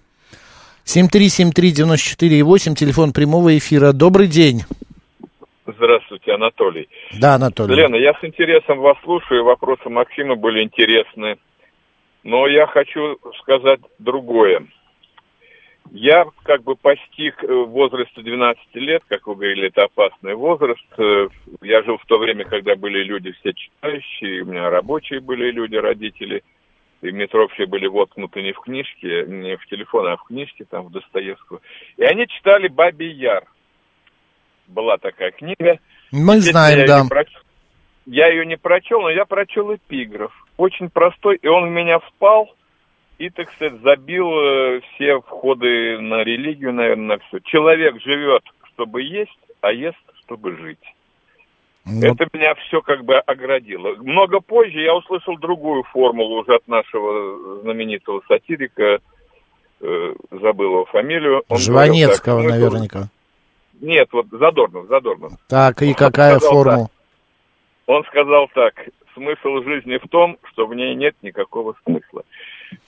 7373948, телефон прямого эфира. Добрый день. Здравствуйте, Анатолий. Да, Анатолий. Лена, я с интересом вас слушаю, вопросы Максима были интересны. Но я хочу сказать другое. Я как бы постиг э, возраста 12 лет, как вы говорили, это опасный возраст. Э, Я жил в то время, когда были люди все читающие, у меня рабочие были люди, родители. И в метро все были воткнуты не в книжке, не в телефон, а в книжке, там, в Достоевского. И они читали «Бабий Яр». Была такая книга. Мы Естественно, знаем, я да. ее проч- Я ее не прочел, но я прочел эпиграф. Очень простой, и он в меня впал и, так сказать, забил э, все входы на религию, наверное, на все. Человек живет, чтобы есть, а ест, чтобы жить. Ну, Это меня все как бы оградило. Много позже я услышал другую формулу уже от нашего знаменитого сатирика, э, забыл его фамилию. Он говорил Жванецкого так, смысл- наверняка. Нет, вот Задорнов, Задорнов. Так, и Он какая сказал формула? Он сказал так, смысл жизни в том, что в ней нет никакого смысла.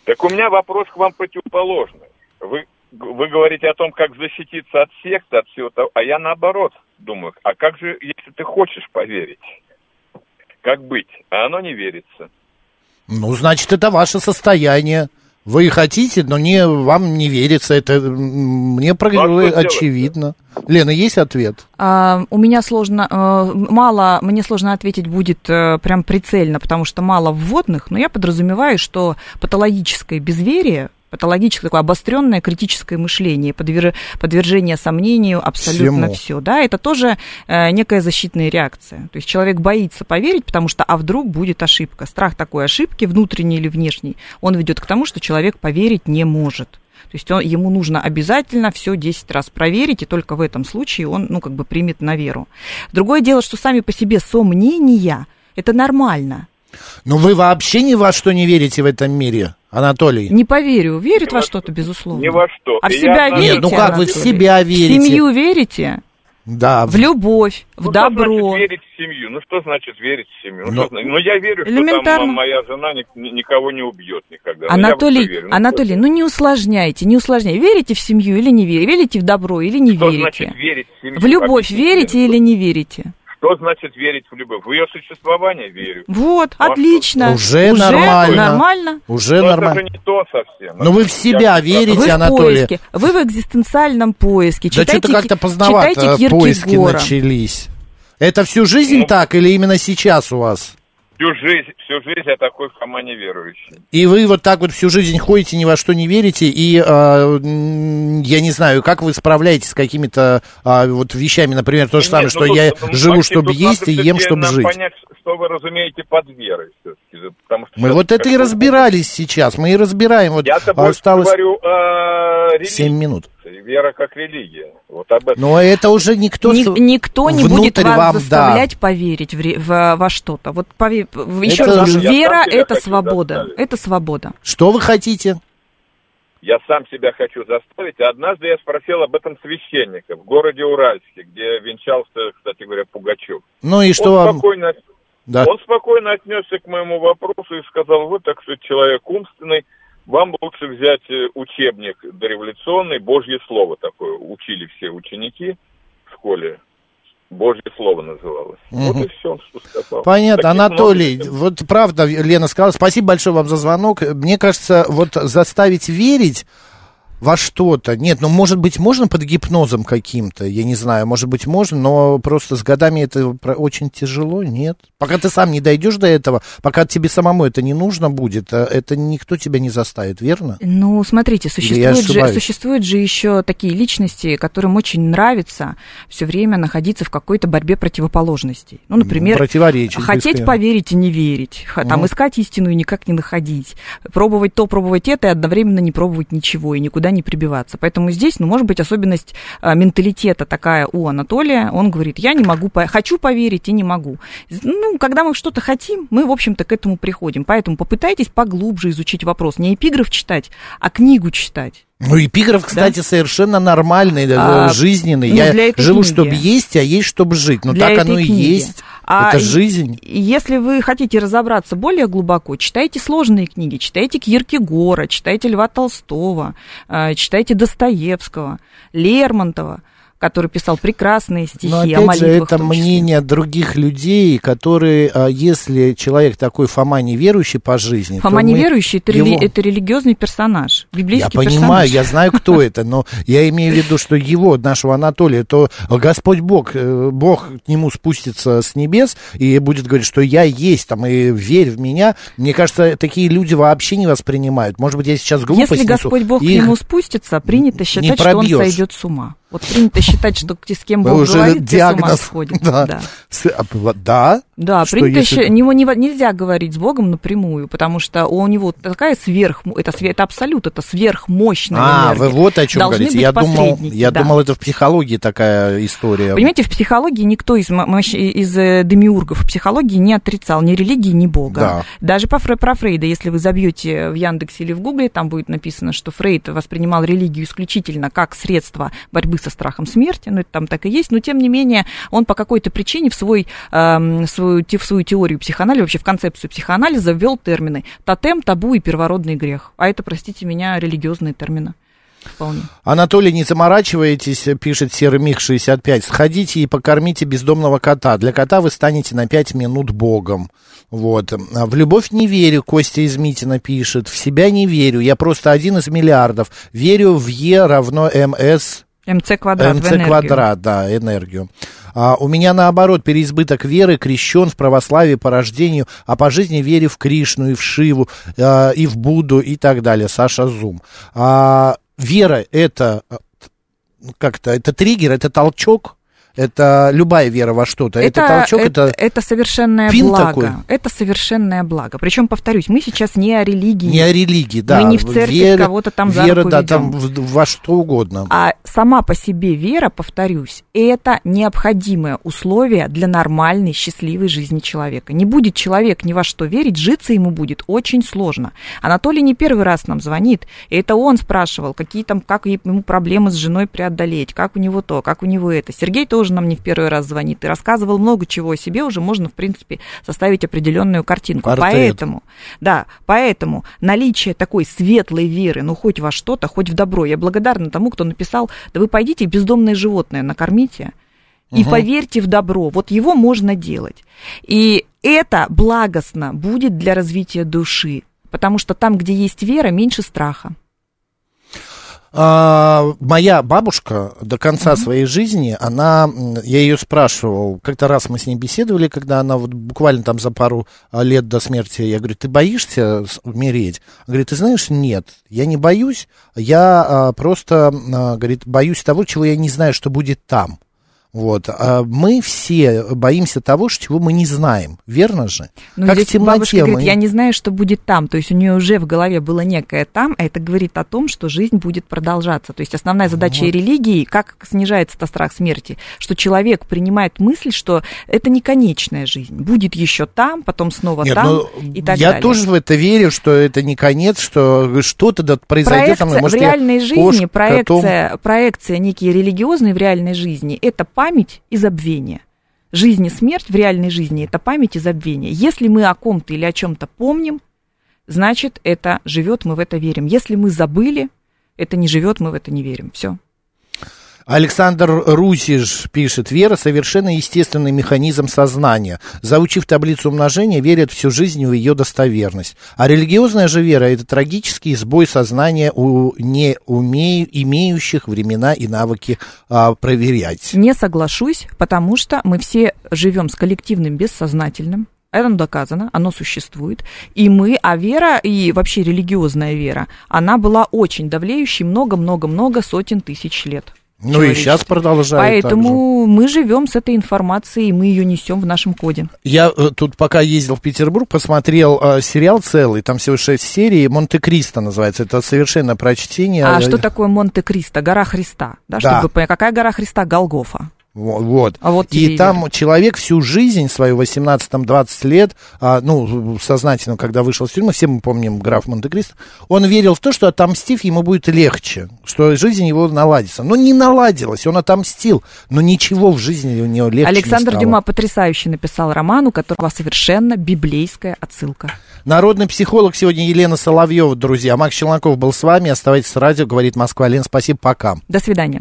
Так у меня вопрос к вам противоположный. Вы, вы говорите о том, как защититься от секты, от всего того, а я наоборот думаю, а как же, если ты хочешь поверить? Как быть? А оно не верится. Ну, значит, это ваше состояние. Вы хотите, но не, вам не верится. Это мне про- а очевидно. Лена, есть ответ? А, у меня сложно, э, мало, мне сложно ответить будет э, прям прицельно, потому что мало вводных, но я подразумеваю, что патологическое безверие, патологическое такое обостренное критическое мышление, подвер- подвержение сомнению абсолютно Всему. все, да, это тоже э, некая защитная реакция. То есть человек боится поверить, потому что а вдруг будет ошибка. Страх такой ошибки, внутренней или внешней, он ведет к тому, что человек поверить не может. То есть он, ему нужно обязательно все 10 раз проверить, и только в этом случае он, ну, как бы примет на веру. Другое дело, что сами по себе сомнения, это нормально. Ну, вы вообще ни во что не верите в этом мире, Анатолий? Не поверю, верит во что-то, безусловно. Ни во что. А в себя я- верите? Нет, ну как вы в Анатолий? себя верите? В семью верите? Да. В любовь, в Ну, добро. Что значит верить в семью? Ну, что значит верить в семью? Ну, Но- что ну, я верю, что там моя жена ни- ни- никого не убьет никогда. Ну, Анатолий, верю. Ну, Анатолий, ну не усложняйте, не усложняйте. Верите в семью или не верите? Верите в добро или не Что верите? значит верить в семью? В любовь верите или не верите? Что значит верить в любовь? В ее существование верю. Вот, Ну, а отлично. Уже нормально. нормально. Уже Но это нормально. же не то совсем. Но вы в себя Я- верите, Вы в Анатолий? поиске, вы в экзистенциальном поиске. Да Читайте, что-то как-то поздновато поиски начались. Это всю жизнь Ну. так или именно сейчас у вас? Всю жизнь, всю жизнь я такой в команде верующий. И вы вот так вот всю жизнь ходите, ни во что не верите, и э, я не знаю, как вы справляетесь с какими-то а, вот вещами, например, то же самое, Нет, что ну, тут, я ну, живу, Максим, чтобы есть, и ем, чтобы жить. понять, что вы разумеете под верой все-таки. Потому что Мы вот это и разбирались сейчас, мы и разбираем. Вот Я-то больше осталось говорю религии. 7 минут. Вера как религия. Вот об этом. Но это уже никто... Ни- никто не будет вас вам, да. заставлять поверить в, в- во что-то. Вот пове- еще Это раз же- вера это свобода. заставить. Это свобода. Что вы хотите? Я сам себя хочу заставить. А Однажды я спросил об этом священника в городе Уральске, где венчался, кстати говоря, Пугачев. Ну и что он вам... спокойно, Да. он спокойно отнесся к моему вопросу и сказал, вы, так сказать, человек умственный, вам лучше взять э, учебник дореволюционный, Божье Слово такое, учили все ученики в школе. Божье Слово называлось. Вот Мгм. и все, что сказал. Понятно, Таких Анатолий, много. вот правда, Лена сказала, спасибо большое вам за звонок. Мне кажется, вот заставить верить, во что-то. Нет, ну, может быть, можно под гипнозом каким-то, я не знаю, может быть, можно, но просто с годами это очень тяжело, нет. Пока ты сам не дойдешь до этого, пока тебе самому это не нужно будет, э, это никто тебя не заставит, верно? Ну, смотрите, существуют же, существуют же еще такие личности, которым очень нравится все время находиться в какой-то борьбе противоположностей. Ну, например, хотеть бесконечно. поверить и не верить, там Ну. искать истину и никак не находить, пробовать то, пробовать это и одновременно не пробовать ничего и никуда не прибиваться. Поэтому здесь, ну, может быть, особенность а, менталитета такая у Анатолия. Он говорит, я не могу, хочу поверить и не могу. Ну, когда мы что-то хотим, мы, в общем-то, к этому приходим. Поэтому попытайтесь поглубже изучить вопрос. Не эпиграф читать, а книгу читать. Ну, эпиграф, кстати, совершенно нормальный, э, А, жизненный. ну, Я живу, книги. чтобы есть, а есть, чтобы жить. Ну, Для так оно и книги. есть. А это жизнь. Если вы хотите разобраться более глубоко, читайте сложные книги, читайте Киркегора, читайте Льва Толстого, э, читайте Достоевского, Лермонтова, который писал прекрасные стихи Но о опять же, молитвах. это том числе. мнение других людей, которые, а, если человек такой Фома неверующий по жизни, Фома неверующий это, его- рели- это религиозный персонаж, библейский Я понимаю, персонаж. я знаю, кто это, но я имею в виду, что его, нашего Анатолия, то Господь Бог, э, Бог к нему спустится с небес и будет говорить, что я есть, там, и верь в меня. Мне кажется, такие люди вообще не воспринимают. Может быть, я сейчас глупость Если несу. Господь Бог к нему спустится, принято считать, что он сойдет с ума. Вот принято считать, что с кем Бог уже говорит, те с ума диагноз. сходят. Да. Да. А, да? Да, Что принято если- него не- нельзя говорить с Богом напрямую, потому что у него такая сверх, это, это абсолют, это сверхмощная А, энергия. вы вот о чем Должны говорите. Я думал, я да. думал, это в психологии такая история. Понимаете, в психологии никто из, из э, демиургов психологии не отрицал ни религии, ни Бога. Да. Даже по про Фрейда, если вы забьете в Яндексе или в Гугле, там будет написано, что Фрейд воспринимал религию исключительно как средство борьбы со страхом смерти, ну это там так и есть, но тем не менее он по какой-то причине в, свой, эм, свою, в свою теорию психоанализа, вообще в концепцию психоанализа ввел термины тотем, табу и первородный грех. А это, простите меня, религиозные термины. Вполне. Анатолий, не заморачивайтесь, пишет Серый Мих 65. Сходите и покормите бездомного кота. Для кота вы станете на 5 минут богом. Вот. В любовь не верю, Костя из Митина пишет. В себя не верю, я просто один из миллиардов. Верю в Е равно МС МЦ квадрат МЦ квадрат, да, энергию. А, у меня наоборот переизбыток веры, крещен в православии по рождению, а по жизни верю в Кришну и в Шиву, а, и в Будду и так далее. Саша Зум. А, вера это а, как-то, это триггер, это толчок, это любая вера во что-то. Это, толчок, это, это совершенное пин благо. такой. Это совершенное благо. Причем, повторюсь, мы сейчас не о религии. не о религии, да. Мы не в церковь Вера- кого-то там за Вера, да, ведем. там во что угодно. А сама по себе вера, повторюсь, это необходимое условие для нормальной, счастливой жизни человека. Не будет человек ни во что верить, житься ему будет очень сложно. Анатолий не первый раз нам звонит, и это он спрашивал, какие там, как ему проблемы с женой преодолеть, как у него то, как у него это. Сергей тоже нам не в первый раз звонит и рассказывал много чего о себе, уже можно, в принципе, составить определенную картинку. Портрет. Поэтому, да, поэтому наличие такой светлой веры, ну, хоть во что-то, хоть в добро. Я благодарна тому, кто написал, да вы пойдите бездомное животное накормите, и Мгм. поверьте в добро. Вот его можно делать. И это благостно будет для развития души. Потому что там, где есть вера, меньше страха. А, моя бабушка до конца своей жизни, она, я ее спрашивал, как-то раз мы с ней беседовали, когда она вот буквально там за пару а, лет до смерти, я говорю, ты боишься умереть? Она говорит, ты знаешь, нет, я не боюсь, я а, просто, а, говорит, боюсь того, чего я не знаю, что будет там. Вот. А мы все боимся того, чего мы не знаем. Верно же? Но как здесь в темноте. бабушка говорит, мы- я не знаю, что будет там. То есть у нее уже в голове было некое там, а это говорит о том, что жизнь будет продолжаться. То есть основная задача Вот. религии, как снижается-то страх смерти, что человек принимает мысль, что это не конечная жизнь. Будет еще там, потом снова Нет, там ну, и так я далее. тоже в это верю, что это не конец, что что-то да произойдет. Проекция, Может, в я реальной жизни кошка, проекция, проекция некие религиозные в реальной жизни это память и забвение. Жизнь и смерть в реальной жизни это память и забвение. Если мы о ком-то или о чем-то помним, значит это живет, мы в это верим. Если мы забыли, это не живет, мы в это не верим. Все. Александр Русиш пишет, вера совершенно естественный механизм сознания. Заучив таблицу умножения, верят всю жизнь в ее достоверность. А религиозная же вера – это трагический сбой сознания у не умею, имеющих времена и навыки а, проверять. Не соглашусь, потому что мы все живем с коллективным бессознательным, это доказано, оно существует. И мы, а вера и вообще религиозная вера, она была очень давлеющей много-много-много сотен тысяч лет. Ну и сейчас продолжает. Поэтому мы живем с этой информацией, и мы ее несем в нашем коде. Я э, тут пока ездил в Петербург, посмотрел э, сериал целый, там всего шесть серий, Монте-Кристо называется, это совершенно прочтение. А что такое Монте-Кристо? Гора Христа, да, Да. чтобы какая гора Христа? Голгофа. Во- Вот. А вот и и там человек всю жизнь свою, 18-20 лет, а, ну, сознательно, когда вышел из тюрьмы, все мы помним граф Монте-Кристо, он верил в то, что отомстив, ему будет легче, что жизнь его наладится. Но не наладилась, он отомстил, но ничего в жизни у него легче Александр не стало. Дюма потрясающе написал роман, у которого совершенно библейская отсылка. Народный психолог сегодня Елена Соловьева, друзья. Макс Челноков был с вами. Оставайтесь с радио, говорит Москва. Лен, спасибо, пока. До свидания.